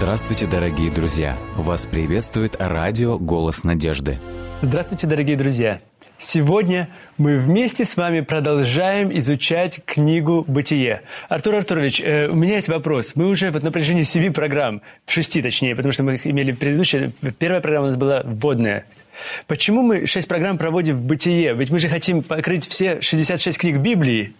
Здравствуйте, дорогие друзья! Вас приветствует радио «Голос надежды». Здравствуйте, дорогие друзья! Сегодня мы вместе с вами продолжаем изучать книгу «Бытие». Артур Артурович, э, у меня есть вопрос. Мы уже вот на протяжении семи программ, шести точнее, потому что мы их имели предыдущие, первая программа у нас была вводная. Почему мы шесть программ проводим в «Бытие»? Ведь мы же хотим покрыть все 66 книг Библии.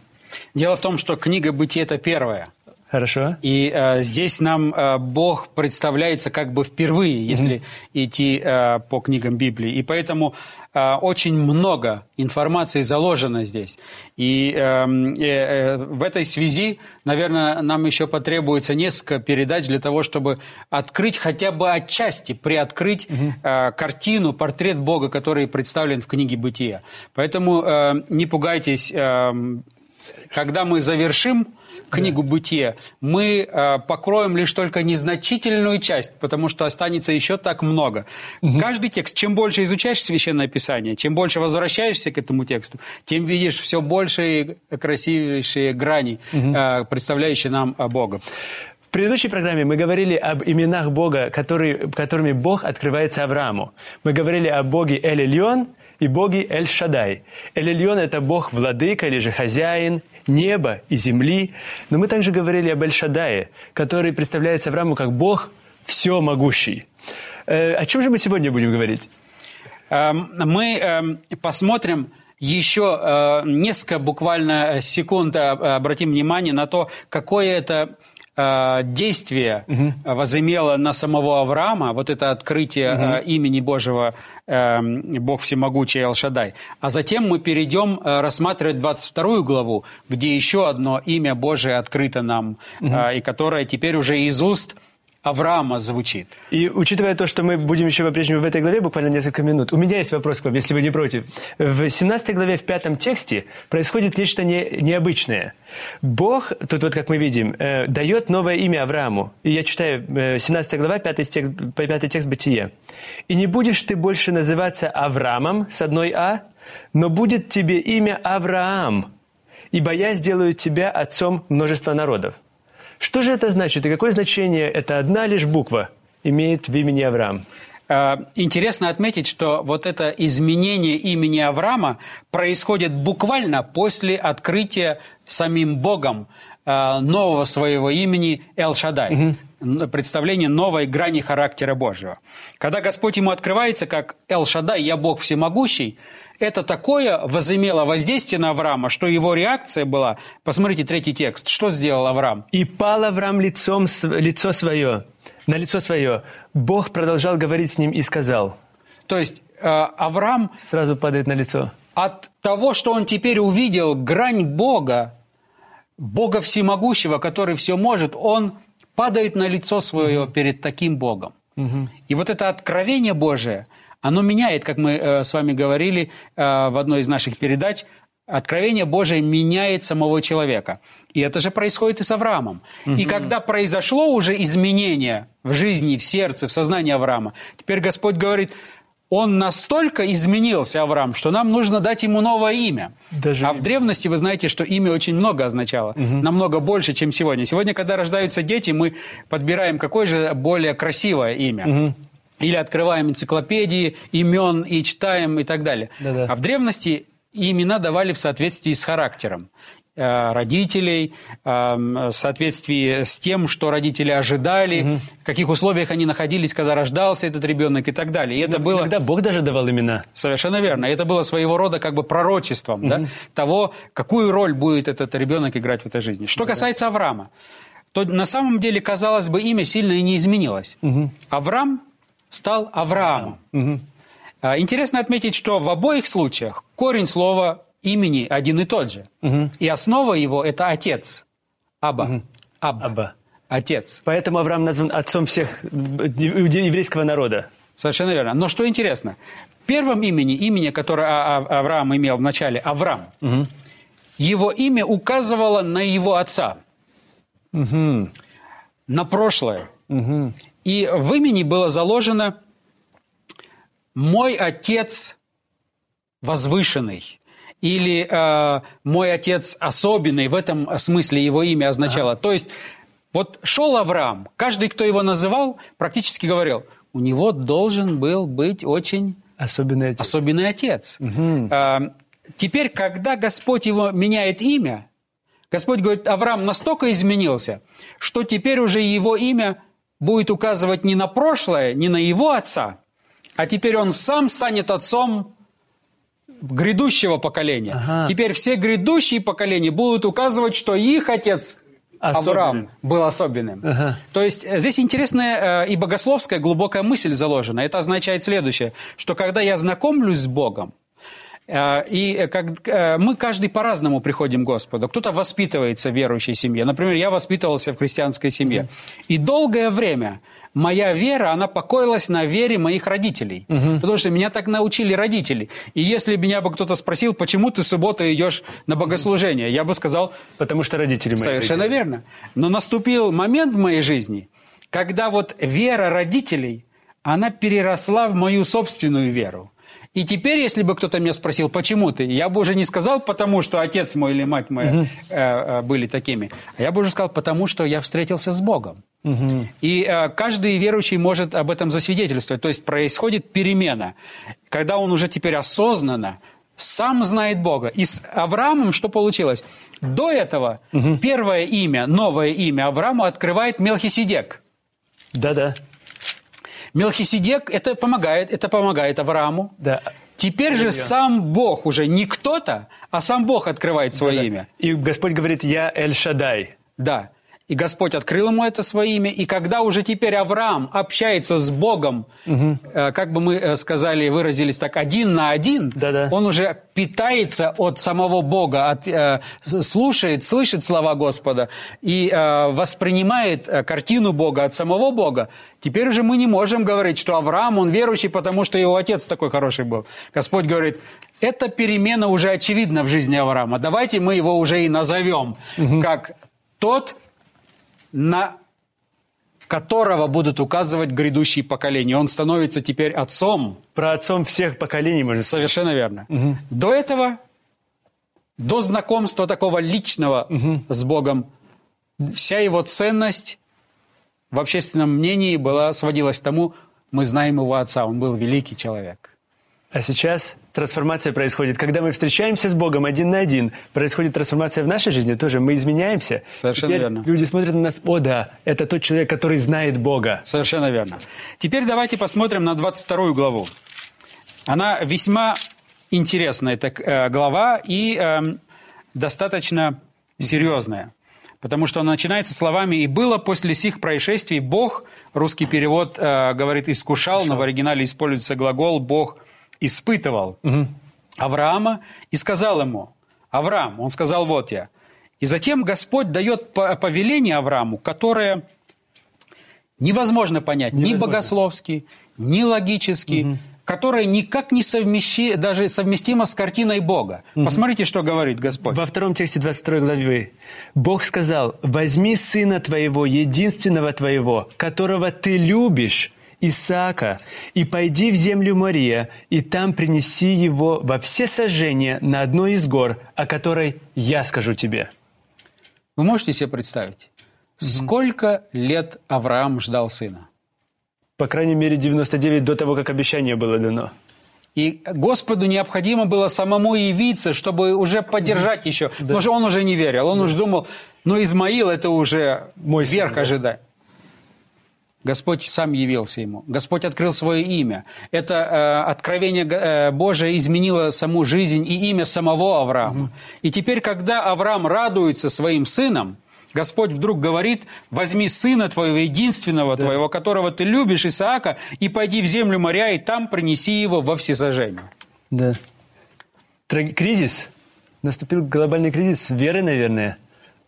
Дело в том, что книга «Бытие» – это первая. Хорошо. И э, здесь нам э, Бог представляется как бы впервые, если mm-hmm. идти э, по книгам Библии. И поэтому э, очень много информации заложено здесь. И эм, э, э, в этой связи, наверное, нам еще потребуется несколько передач для того, чтобы открыть хотя бы отчасти, приоткрыть mm-hmm. э, картину, портрет Бога, который представлен в книге Бытия. Поэтому э, не пугайтесь, э, когда мы завершим книгу «Бытие», мы э, покроем лишь только незначительную часть, потому что останется еще так много. Угу. Каждый текст, чем больше изучаешь Священное Писание, чем больше возвращаешься к этому тексту, тем видишь все больше и красивейшие грани, угу. э, представляющие нам Бога. В предыдущей программе мы говорили об именах Бога, которые, которыми Бог открывается Аврааму. Мы говорили о Боге Эль-Эльон и Боге Эль-Шадай. Эль-Эльон – это Бог-владыка или же хозяин неба и земли. Но мы также говорили об Эль-Шадае, который представляется Аврааму как Бог все могущий. Э, о чем же мы сегодня будем говорить? Эм, мы эм, посмотрим еще э, несколько буквально секунд, э, обратим внимание на то, какое это Э, действие угу. возымело на самого Авраама, вот это открытие угу. имени Божьего, э, Бог всемогучий Алшадай. А затем мы перейдем рассматривать 22 главу, где еще одно имя Божие открыто нам, угу. и которое теперь уже из уст – Авраама звучит. И учитывая то, что мы будем еще по-прежнему в этой главе буквально несколько минут, у меня есть вопрос к вам, если вы не против. В 17 главе, в пятом тексте происходит нечто не, необычное. Бог, тут вот как мы видим, э, дает новое имя Аврааму. И я читаю э, 17 глава, 5 текст, 5 текст Бытие. «И не будешь ты больше называться Авраамом с одной «а», но будет тебе имя Авраам, ибо я сделаю тебя отцом множества народов». Что же это значит и какое значение эта одна лишь буква имеет в имени Авраам? А, интересно отметить, что вот это изменение имени Авраама происходит буквально после открытия самим Богом а, нового своего имени Эл-Шадай. Угу. Представление новой грани характера Божьего. Когда Господь ему открывается как Эл-Шадай, «Я Бог всемогущий», это такое возымело воздействие на Авраама, что его реакция была... Посмотрите третий текст. Что сделал Авраам? «И пал Авраам лицом, лицо свое, на лицо свое. Бог продолжал говорить с ним и сказал». То есть э, Авраам... Сразу падает на лицо. От того, что он теперь увидел грань Бога, Бога всемогущего, который все может, он падает на лицо свое перед таким Богом. Угу. И вот это откровение Божие – оно меняет, как мы э, с вами говорили э, в одной из наших передач, Откровение Божие меняет самого человека. И это же происходит и с Авраамом. Угу. И когда произошло уже изменение в жизни, в сердце, в сознании Авраама, теперь Господь говорит, он настолько изменился, Авраам, что нам нужно дать ему новое имя. Даже... А в древности вы знаете, что имя очень много означало, угу. намного больше, чем сегодня. Сегодня, когда рождаются дети, мы подбираем какое же более красивое имя. Угу или открываем энциклопедии имен и читаем и так далее. Да-да. А в древности имена давали в соответствии с характером э, родителей, э, в соответствии с тем, что родители ожидали, угу. в каких условиях они находились, когда рождался этот ребенок и так далее. И это Но было... Иногда Бог даже давал имена. Совершенно верно. Это было своего рода как бы пророчеством угу. да, того, какую роль будет этот ребенок играть в этой жизни. Что да. касается Авраама, то на самом деле, казалось бы, имя сильно и не изменилось. Угу. Авраам стал Авраамом. Угу. Интересно отметить, что в обоих случаях корень слова имени один и тот же. Угу. И основа его – это отец. Аба. Угу. Абба. Абба. Отец. Поэтому Авраам назван отцом всех еврейского народа. Совершенно верно. Но что интересно, в первом имени, имени, которое а, а, Авраам имел в начале, Авраам, угу. его имя указывало на его отца, угу. на прошлое. Угу. И в имени было заложено «мой отец возвышенный» или э, «мой отец особенный», в этом смысле его имя означало. Ага. То есть Вот шел Авраам, каждый, кто его называл, практически говорил, у него должен был быть очень Особенный отец. особенный отец. А, Теперь, когда Господь его меняет имя, Господь говорит, Авраам настолько изменился, что теперь уже его имя будет указывать не на прошлое, не на его отца, а теперь он сам станет отцом грядущего поколения. Ага. Теперь все грядущие поколения будут указывать, что их отец Особенный. Авраам был особенным. Ага. То есть э, здесь интересная э, и богословская глубокая мысль заложена. Это означает следующее, что когда я знакомлюсь с Богом, и э, как, э, мы каждый по-разному приходим к Господу. Кто-то воспитывается в верующей семье. Например, я воспитывался в христианской семье. И долгое время моя вера, она покоилась на вере моих родителей. Потому что меня так научили родители. И если меня бы кто-то спросил, почему ты в субботу идешь на богослужение, я бы сказал, Потому что родители мои. Совершенно верно. Но наступил момент в моей жизни, когда вот вера родителей, она переросла в мою собственную веру. И теперь, если бы кто-то меня спросил, почему ты, я бы уже не сказал, потому что отец мой или мать моя э, э, были такими, а я бы уже сказал, потому что я встретился с Богом. И э, каждый верующий может об этом засвидетельствовать. То есть происходит перемена, когда он уже теперь осознанно сам знает Бога. И с Авраамом что получилось? До этого первое имя, новое имя Аврааму открывает Мелхиседек. Да-да. Мелхиседек это помогает, это помогает Аврааму. Да. Теперь же сам Бог уже не кто-то, а сам Бог открывает свое Да-да. имя. И Господь говорит, я Эль-Шадай. Да. И Господь открыл ему это свое имя. И когда уже теперь Авраам общается с Богом, э, как бы мы э, сказали, выразились так, один на один, Да-да. он уже питается от самого Бога, от, э, слушает, слышит слова Господа и воспринимает картину Бога от самого Бога. Теперь уже мы не можем говорить, что Авраам, он верующий, потому что его отец такой хороший был. Господь говорит, эта перемена уже очевидна в жизни Авраама. Давайте мы его уже и назовем как тот, на которого будут указывать грядущие поколения. Он становится теперь отцом. Про отцом всех поколений, можно сказать. Совершенно верно. До этого, до знакомства такого личного с Богом, вся его ценность в общественном мнении была, сводилась к тому, мы знаем его отца, он был великий человек. А сейчас трансформация происходит. Когда мы встречаемся с Богом один на один, происходит трансформация в нашей жизни тоже. Мы изменяемся. Совершенно Теперь верно. Люди смотрят на нас, о да, это тот человек, который знает Бога. Совершенно верно. Теперь давайте посмотрим на 22 главу. Она весьма интересная, эта э, глава, и эм, достаточно серьезная. Потому что она начинается словами «И было после сих происшествий Бог», русский перевод э, говорит «искушал», но в оригинале используется глагол «Бог испытывал» Авраама и сказал ему «Авраам», он сказал «Вот я». И затем Господь дает по- повеление Аврааму, которое невозможно понять ни Невозможно. богословски, ни логически, которое никак не совмещи, даже совместимо с картиной Бога. Посмотрите, что говорит Господь. Во втором тексте 22 главы Бог сказал, возьми сына твоего, единственного твоего, которого ты любишь, Исаака, и пойди в землю Мария, и там принеси его во все сожжения на одной из гор, о которой я скажу тебе. Вы можете себе представить, сколько лет Авраам ждал сына? По крайней мере, 99 до того, как обещание было дано. И Господу необходимо было самому явиться, чтобы уже поддержать еще. Потому что он уже не верил. Он уже думал, ну Измаил это уже Мой сын, верх да. ожидать. Господь сам явился ему. Господь открыл свое имя. Это э, откровение э, Божие изменило саму жизнь и имя самого Авраама. И теперь, когда Авраам радуется своим сыном, Господь вдруг говорит, возьми сына твоего, единственного твоего, которого ты любишь, Исаака, и пойди в землю моря, и там принеси его во всесожжение. Да. Тра- Кризис. Наступил глобальный кризис веры, наверное,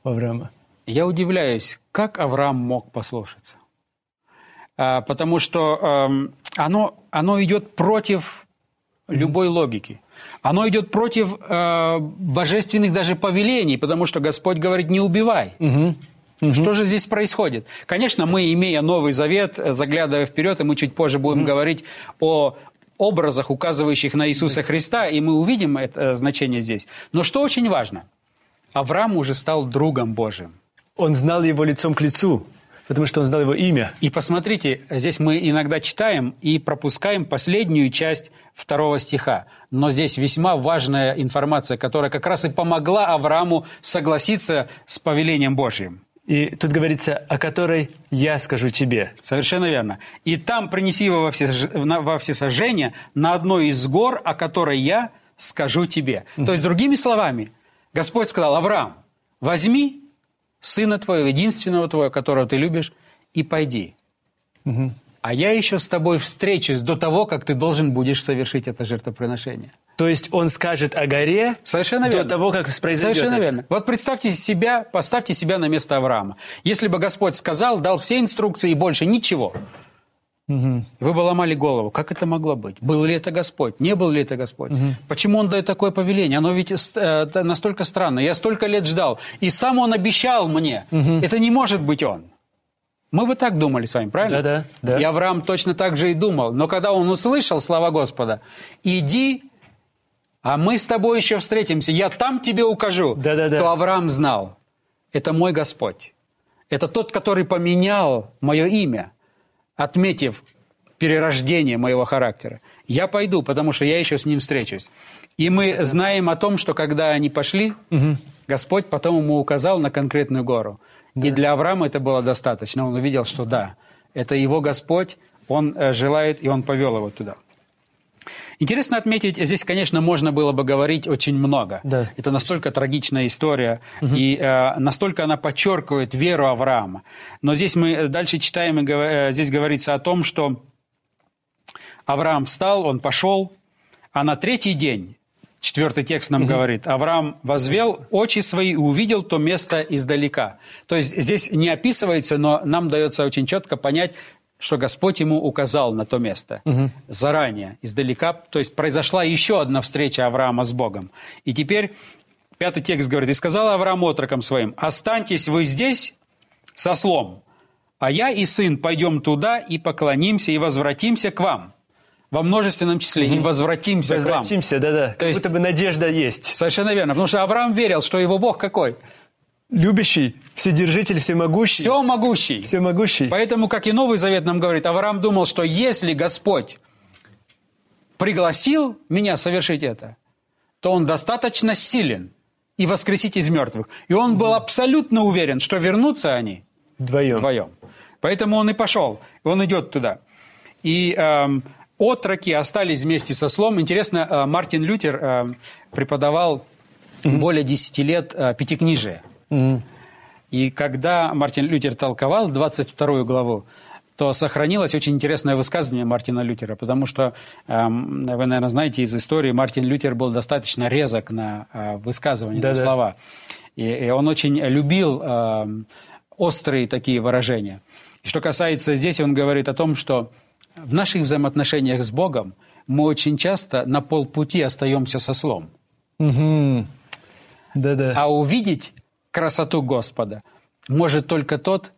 у Авраама. Я удивляюсь, как Авраам мог послушаться. А, потому что эм, оно, оно идет против любой логики. Оно идет против э, божественных даже повелений, потому что Господь говорит, не убивай. Что же здесь происходит? Конечно, мы, имея Новый Завет, э, заглядывая вперед, и мы чуть позже будем говорить о образах, указывающих на Иисуса Христа, и мы увидим это э, значение здесь. Но что очень важно? Авраам уже стал другом Божиим. он знал его лицом к лицу, потому что он знал его имя. И посмотрите, здесь мы иногда читаем и пропускаем последнюю часть второго стиха. Но здесь весьма важная информация, которая как раз и помогла Аврааму согласиться с повелением Божьим. И тут говорится, о которой я скажу тебе. Совершенно верно. И там принеси его во, все, во всесожжение на одной из гор, о которой я скажу тебе. То есть, другими словами, Господь сказал, Авраам, возьми сына твоего, единственного твоего, которого ты любишь, и пойди. А я еще с тобой встречусь до того, как ты должен будешь совершить это жертвоприношение. То есть он скажет о горе Совершенно до верно. того, как произойдет Совершенно это. верно. Вот представьте себя, поставьте себя на место Авраама. Если бы Господь сказал, дал все инструкции и больше ничего, вы бы ломали голову. Как это могло быть? Был ли это Господь? Не был ли это Господь? Почему Он дает такое повеление? Оно ведь э, настолько странно. Я столько лет ждал. И сам Он обещал мне. Это не может быть Он. Мы бы так думали с вами, правильно? Да-да, да. И Авраам точно так же и думал. Но когда он услышал слова Господа, «Иди, а мы с тобой еще встретимся, я там тебе укажу», Да-да-да. то Авраам знал, это мой Господь. Это тот, который поменял мое имя, отметив перерождение моего характера. Я пойду, потому что я еще с ним встречусь. И мы знаем о том, что когда они пошли, Господь потом ему указал на конкретную гору. И для Авраама это было достаточно. Он увидел, что да, это его Господь, он э, желает, и он повел его туда. Интересно отметить, здесь, конечно, можно было бы говорить очень много. Да. Это настолько трагичная история, и э, настолько она подчеркивает веру Авраама. Но здесь мы дальше читаем, и э, здесь говорится о том, что Авраам встал, он пошел, а на третий день, четвертый текст нам говорит, Авраам возвел очи свои и увидел то место издалека. То есть здесь не описывается, но нам дается очень четко понять, что Господь ему указал на то место заранее, издалека. То есть произошла еще одна встреча Авраама с Богом. И теперь пятый текст говорит, «И сказал Авраам отрокам своим, останьтесь вы здесь со слом, а я и сын пойдем туда и поклонимся и возвратимся к вам». Во множественном числе «и возвратимся, к вам». Возвратимся, да-да. Как есть- будто бы надежда есть. Совершенно верно, потому что Авраам верил, что его Бог какой? Любящий, вседержитель, всемогущий. Все могущий. Всемогущий. Поэтому, как и Новый Завет нам говорит, Авраам думал, что если Господь пригласил меня совершить это, то он достаточно силен и воскресить из мертвых. И он был абсолютно уверен, что вернутся они Вдвоем. вдвоем. Поэтому он и пошел, он идет туда. И эм, отроки остались вместе со слом. Интересно, э, Мартин Лютер э, преподавал более 10 лет э, пятикнижие. И когда Мартин Лютер толковал 22 главу, то сохранилось очень интересное высказывание Мартина Лютера, потому что, эм, вы, наверное, знаете из истории, Мартин Лютер был достаточно резок на э, высказывания, на Да-да. слова. И, и он очень любил эм, острые такие выражения. И что касается здесь, он говорит о том, что в наших взаимоотношениях с Богом мы очень часто на полпути остаемся со слом. Мгм. Да-да. А увидеть красоту Господа может только тот,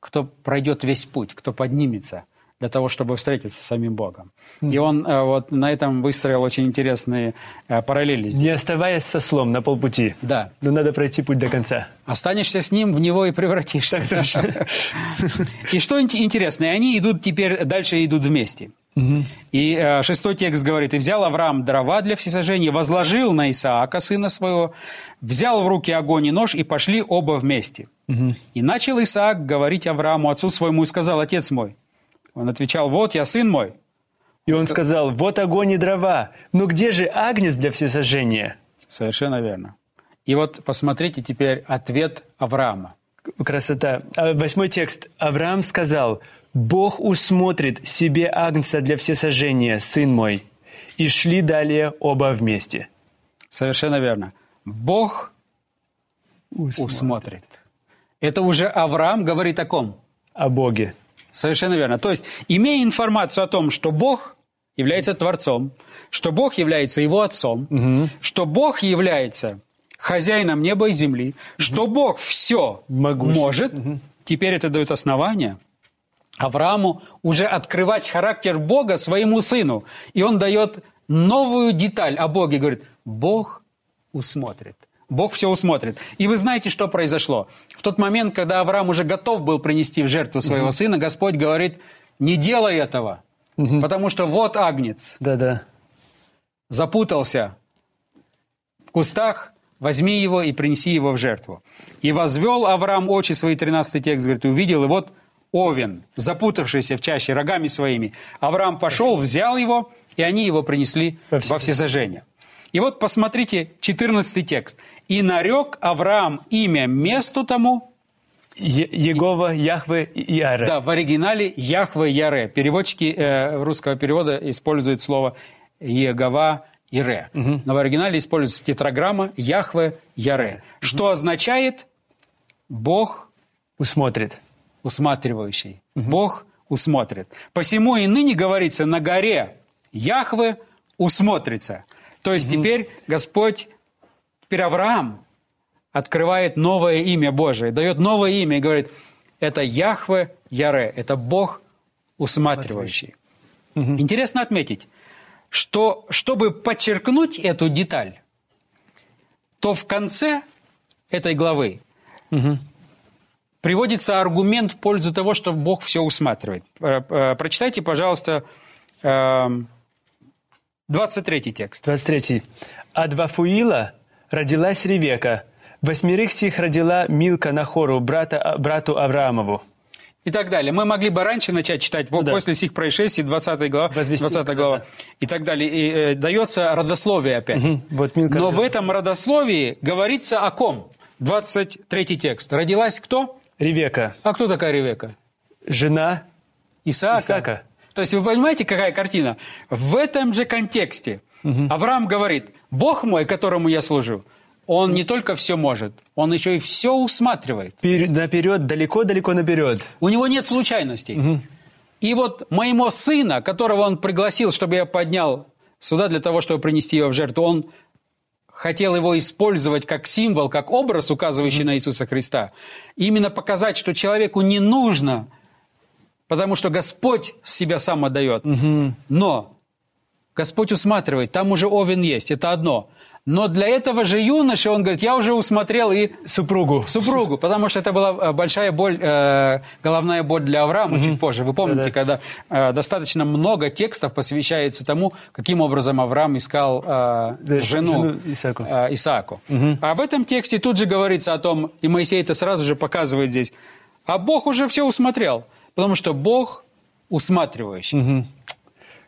кто пройдет весь путь, кто поднимется для того, чтобы встретиться с самим Богом. И он э, вот на этом выстроил очень интересные э, параллели. здесь. Не оставаясь со слом на полпути. Да. Но надо пройти путь до конца. Останешься с ним, в него и превратишься. И что ин- интересно, они идут теперь, дальше идут вместе. И э, шестой текст говорит, «И взял Авраам дрова для всесожжения, возложил на Исаака, сына своего, взял в руки огонь и нож, и пошли оба вместе. И начал Исаак говорить Аврааму, отцу своему, и сказал, «Отец мой». Он отвечал, «Вот я, сын мой». И он сказал, вот огонь и дрова, но где же агнец для всесожжения? Совершенно верно. И вот посмотрите теперь ответ Авраама. Красота. А, Восьмой текст. Авраам сказал, Бог усмотрит себе агнца для всесожжения, сын мой. И шли далее оба вместе. Совершенно верно. Бог усмотрит. Это уже Авраам говорит о ком? О Боге. Совершенно верно. То есть, имея информацию о том, что Бог является Творцом, что Бог является Его Отцом, что Бог является хозяином неба и земли, что Бог все Могущий. может, теперь это дает основание Аврааму уже открывать характер Бога своему сыну. И он дает новую деталь о Боге. Говорит, Бог усмотрит. Бог все усмотрит. И вы знаете, что произошло. В тот момент, когда Авраам уже готов был принести в жертву своего угу. сына, Господь говорит, не делай этого, угу. потому что вот агнец. Да-да. Запутался в кустах, возьми его и принеси его в жертву. И возвел Авраам очи свои, 13 текст, говорит, и увидел, и вот овен, запутавшийся в чаще рогами своими. Авраам пошел, взял его, и они его принесли во, во всесожжение. И вот посмотрите 14 текст. «И нарек Авраам имя месту тому...» Егова, Яхве и Яре. Да, в оригинале Яхве Яре. Переводчики э, русского перевода используют слово Егова Ире. Угу. Но в оригинале используется тетраграмма Яхве Яре. Угу. Что означает Бог усмотрит. Усматривающий. Угу. Бог усмотрит. Посему и ныне говорится на горе Яхве усмотрится. То есть угу. теперь Господь, теперь Авраам открывает новое имя Божие, дает новое имя и говорит, это Яхве Яре, это Бог усматривающий. Угу. Интересно отметить, что чтобы подчеркнуть эту деталь, то в конце этой главы угу. Приводится аргумент в пользу того, что Бог все усматривает. Э, э, прочитайте, пожалуйста, 23 эм, текст. 23. «От Вафуила родилась Ревека, восьмерых сих родила Милка Нахору, брата, брату Авраамову» и так далее. Мы могли бы раньше начать читать, ну, после сих происшествий, 20 глава, 20 глава и так далее. И э, дается родословие опять. Угу. Вот Но в этом родословии говорится о ком? 23 текст. Родилась кто? Ревека. А кто такая Ревека? Жена Исаака. Исаака. То есть вы понимаете, какая картина? В этом же контексте угу. Авраам говорит, Бог мой, которому я служу, он не только все может, он еще и все усматривает. наперед, далеко-далеко наперед. У него нет случайностей. Угу. И вот моему сына, которого он пригласил, чтобы я поднял сюда для того, чтобы принести его в жертву, он хотел его использовать как символ, как образ, указывающий mm на Иисуса Христа. Именно показать, что человеку не нужно, потому что Господь себя сам отдает. mm Но Господь усматривает, там уже овен есть, это одно – но для этого же юноши, он говорит, я уже усмотрел и... Супругу. Супругу, потому что это была э, большая боль, э, головная боль для Авраама угу. чуть позже. Вы помните, Да-да. когда э, достаточно много текстов посвящается тому, каким образом Авраам искал э, да, жену, жену Исааку. Э, Исааку. Угу. А в этом тексте тут же говорится о том, и Моисей это сразу же показывает здесь, а Бог уже все усмотрел, потому что Бог усматривающий. Угу.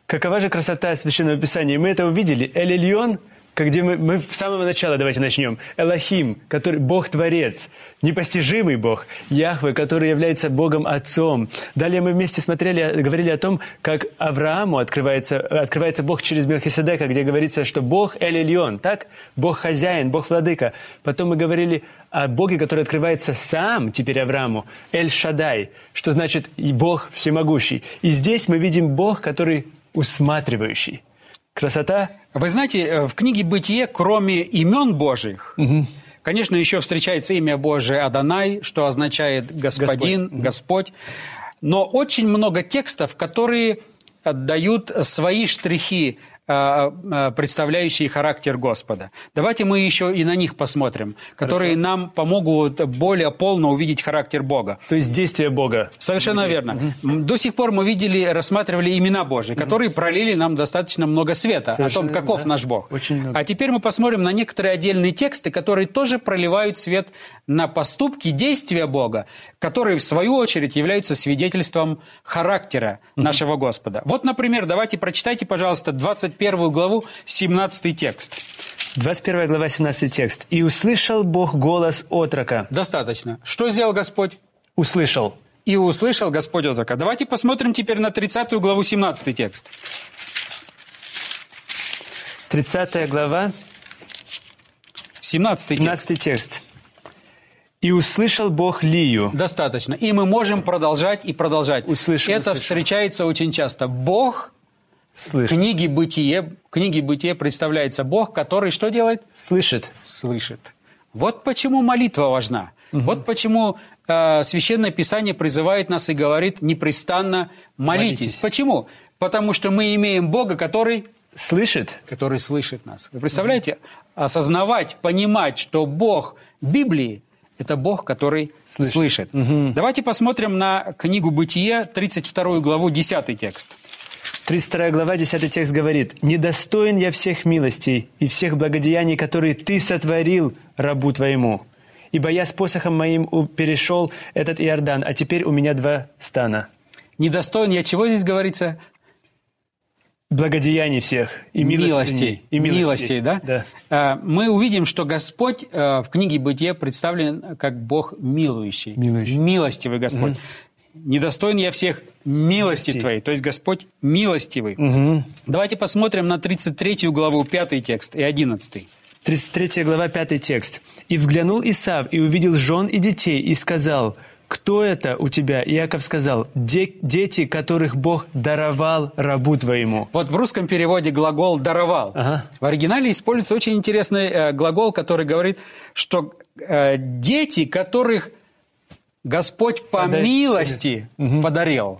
Какова же красота Священного Писания? Мы это увидели. Эль-Ильон – где мы, мы с самого начала давайте начнем. Элохим, который Бог-творец, непостижимый Бог. Яхве, который является Богом Отцом. Далее мы вместе смотрели, говорили о том, как Аврааму открывается, открывается Бог через Мелхиседека, где говорится, что Бог Эль-Ильон, так? Бог хозяин, Бог владыка. Потом мы говорили о Боге, который открывается сам теперь Аврааму, Эль-Шадай, что значит Бог всемогущий. И здесь мы видим Бог, который усматривающий. Красота? Вы знаете, э, в книге «Бытие», кроме имен Божьих, угу. конечно, еще встречается имя Божие Адонай, что означает «господин», «Господь». «Господь». Но очень много текстов, которые отдают свои штрихи представляющие характер Господа. Давайте мы еще и на них посмотрим, которые Хорошо. нам помогут более полно увидеть характер Бога. То есть действие Бога. Совершенно верно. Угу. До сих пор мы видели, рассматривали имена Божьи, которые угу. пролили нам достаточно много света Совершенно, о том, каков да. наш Бог. Очень много. А теперь мы посмотрим на некоторые отдельные тексты, которые тоже проливают свет на поступки, действия Бога, которые, в свою очередь, являются свидетельством характера нашего Господа. Вот, например, давайте прочитайте, пожалуйста, 21 главу, 17 текст. 21 глава, 17 текст. «И услышал Бог голос отрока». Достаточно. Что сделал Господь? Услышал. «И услышал Господь отрока». Давайте посмотрим теперь на 30 главу, 17 текст. 30 глава, 17 текст. 17 текст. И услышал Бог Лию. Достаточно. И мы можем продолжать и продолжать. Услышал, Это услышал. встречается очень часто. Бог Слышит. Книги Бытие, книги Бытие представляется Бог, который что делает? Слышит. Слышит. Вот почему молитва важна. Угу. Вот почему э, Священное Писание призывает нас и говорит непрестанно молитесь. молитесь. Почему? Потому что мы имеем Бога, который слышит, который слышит нас. Вы представляете, осознавать, понимать, что Бог Библии – это Бог, который слышит. Давайте посмотрим на книгу «Бытие», 32 главу, 10 текст. 32 глава, 10 текст говорит, «Недостоин я всех милостей и всех благодеяний, которые Ты сотворил рабу Твоему. Ибо я с посохом моим перешел этот Иордан, а теперь у меня два стана. Недостоин я чего здесь говорится? Благодеяний всех и милостей. Милостей. И Милостей, да? Да. А, Мы увидим, что Господь э, в книге «Бытие» представлен как Бог милующий. Милующий. Милостивый Господь. Недостоин я всех милости Милости. Твоей. То есть Господь милостивый. Мгм. Давайте посмотрим на 33 главу, 5 текст и 11. 33 глава, 5 текст. «И взглянул Исав, и увидел жен и детей, и сказал, «Кто это у тебя?» Иаков сказал, «Де- «Дети, которых Бог даровал рабу твоему». Вот в русском переводе глагол «даровал». Ага. В оригинале используется очень интересный э, глагол, который говорит, что э, дети, которых Господь по Пода- милости подарил.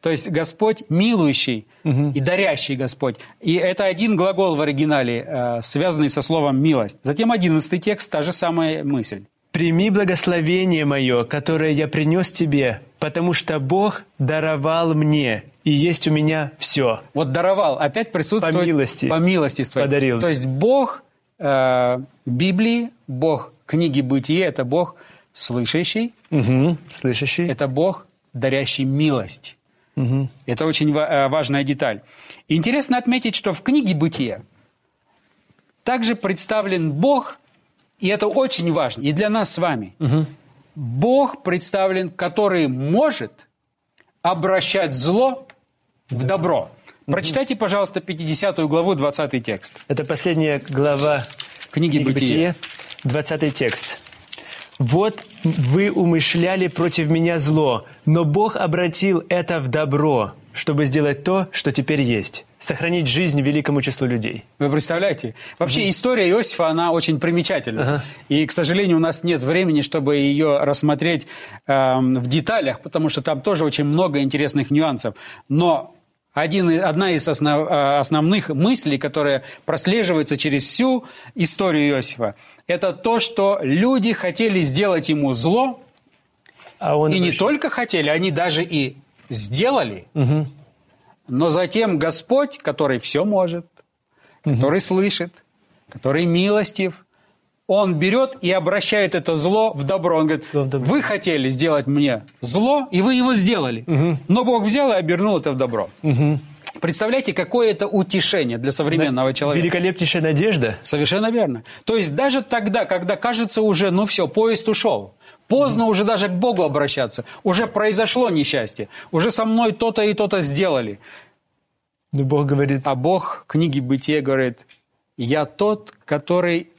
То есть Господь милующий и дарящий Господь. И это один глагол в оригинале, э, связанный со словом «милость». Затем одиннадцатый текст, та же самая мысль. «Прими благословение мое, которое я принес тебе, потому что Бог даровал мне, и есть у меня все». Вот даровал, опять присутствует По милости. по милости своей. Подарил. То есть Бог э, Библии, Бог книги Бытия – это Бог слышащий, Угу. Слышащий? это Бог, дарящий милость. Это очень ва- э, важная деталь. Интересно отметить, что в книге Бытия также представлен Бог, и это очень важно, и для нас с вами. Бог представлен, который может обращать зло в добро. Прочитайте, пожалуйста, 50 главу, 20 текст. Это последняя глава Книги книги Бытия. Бытие, 20 текст. «Вот вы умышляли против меня зло, но Бог обратил это в добро, чтобы сделать то, что теперь есть, сохранить жизнь великому числу людей». Вы представляете? Вообще история Иосифа, она очень примечательна. И, к сожалению, у нас нет времени, чтобы ее рассмотреть эм, в деталях, потому что там тоже очень много интересных нюансов. Но один, одна из основ- э, основных мыслей, которая прослеживается через всю историю Иосифа, это то, что люди хотели сделать ему зло, А он и не обращал- только хотели, они даже и сделали. Но затем Господь, который все может, который слышит, который милостив, он берет и обращает это зло в добро. Он говорит, добро. вы хотели сделать мне зло, и вы его сделали. Но Бог взял и обернул это в добро. Представляете, какое это утешение для современного человека. Великолепнейшая надежда. Совершенно верно. То есть даже тогда, когда кажется уже, ну все, поезд ушел, поздно уже даже к Богу обращаться, уже произошло несчастье, уже со мной то-то и то-то сделали. Но Бог говорит, А Бог в книге Бытия говорит, я тот, который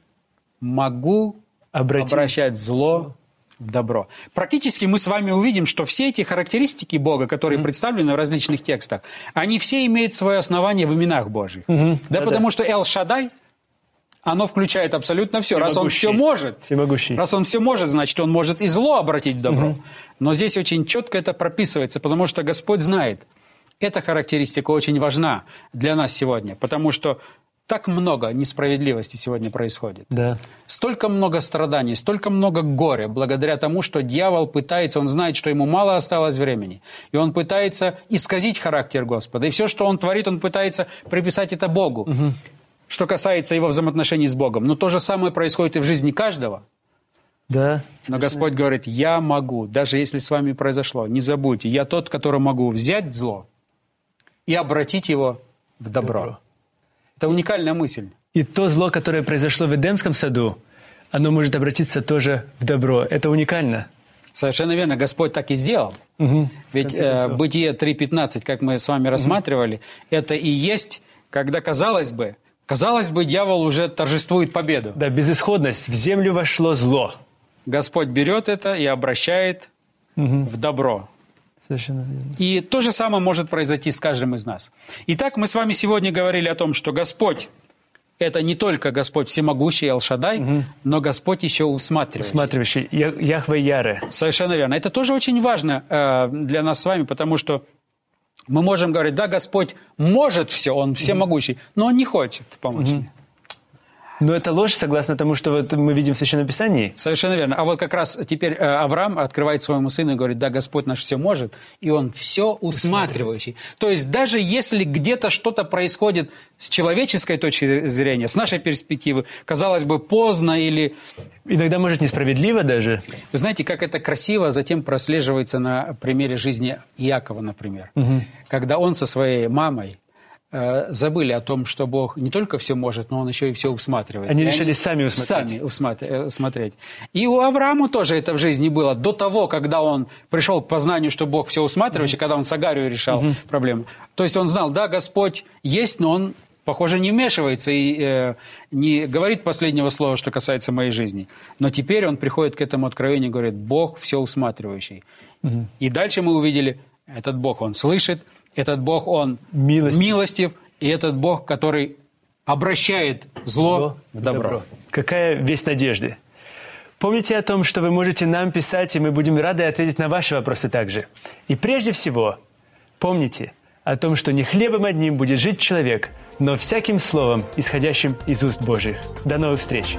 могу Обратить обращать зло в добро. Практически мы с вами увидим, что все эти характеристики Бога, которые представлены в различных текстах, они все имеют свое основание в именах Божьих. Да, Да-да. потому что Эл Шадай, оно включает абсолютно все. Раз он все может, Всемогущий. раз он все может, значит, он может и зло обратить в добро. Но здесь очень четко это прописывается, потому что Господь знает, эта характеристика очень важна для нас сегодня, потому что так много несправедливости сегодня происходит. да, Столько много страданий, столько много горя, благодаря тому, что дьявол пытается, он знает, что ему мало осталось времени, и он пытается исказить характер Господа. И все, что он творит, он пытается приписать это Богу, что касается его взаимоотношений с Богом. Но то же самое происходит и в жизни каждого. да. Но Господь говорит, я могу, даже если с вами произошло, не забудьте, я тот, который могу взять зло и обратить его в добро. Добро. Это уникальная мысль. И то зло, которое произошло в Эдемском саду, оно может обратиться тоже в добро. Это уникально. Совершенно верно, Господь так и сделал. Мгм. Ведь э. Бытие 3.15, как мы с вами рассматривали, это и есть, когда, казалось бы, казалось бы, дьявол уже торжествует победу. Да, безысходность. В землю вошло зло. Господь берет это и обращает в добро. Совершенно верно. И то же самое может произойти с каждым из нас. Итак, мы с вами сегодня говорили о том, что Господь – это не только Господь всемогущий Алшадай, но Господь еще усматривающий. Усматривающий. Я- Яхве Яре. Совершенно верно. Это тоже очень важно э, для нас с вами, потому что Мы можем говорить, да, Господь может все, Он всемогущий, но Он не хочет помочь мне. Но это ложь, согласно тому, что вот мы видим в Священном Писании. Совершенно верно. А вот как раз теперь э, Авраам открывает своему сыну и говорит, да, Господь наш все может, и он все усматривающий. То есть даже если где-то что-то происходит с человеческой точки зрения, с нашей перспективы, казалось бы, поздно или... Иногда, может, несправедливо даже. Вы знаете, как это красиво затем прослеживается на примере жизни Иакова, например. Угу. Когда он со своей мамой Э, забыли о том, что Бог не только все может, но Он еще и все усматривает. Они и решили они сами усмотреть. Сами усматр- усмотреть. И у Авраама тоже это в жизни было. До того, когда он пришел к познанию, что Бог все усматривающий, mm-hmm. когда он с Агарью решал mm-hmm. проблему. То есть он знал, да, Господь есть, но Он, похоже, не вмешивается и э, не говорит последнего слова, что касается моей жизни. Но теперь он приходит к этому откровению и говорит, Бог все усматривающий. Mm-hmm. И дальше мы увидели, этот Бог, Он слышит, этот Бог, Он милостив, милостив и этот Бог, который обращает зло, зло в добро. добро. Какая весть надежды. Помните о том, что вы можете нам писать, и мы будем рады ответить на ваши вопросы также. И прежде всего, помните о том, что не хлебом одним будет жить человек, но всяким словом, исходящим из уст Божьих. До новых встреч!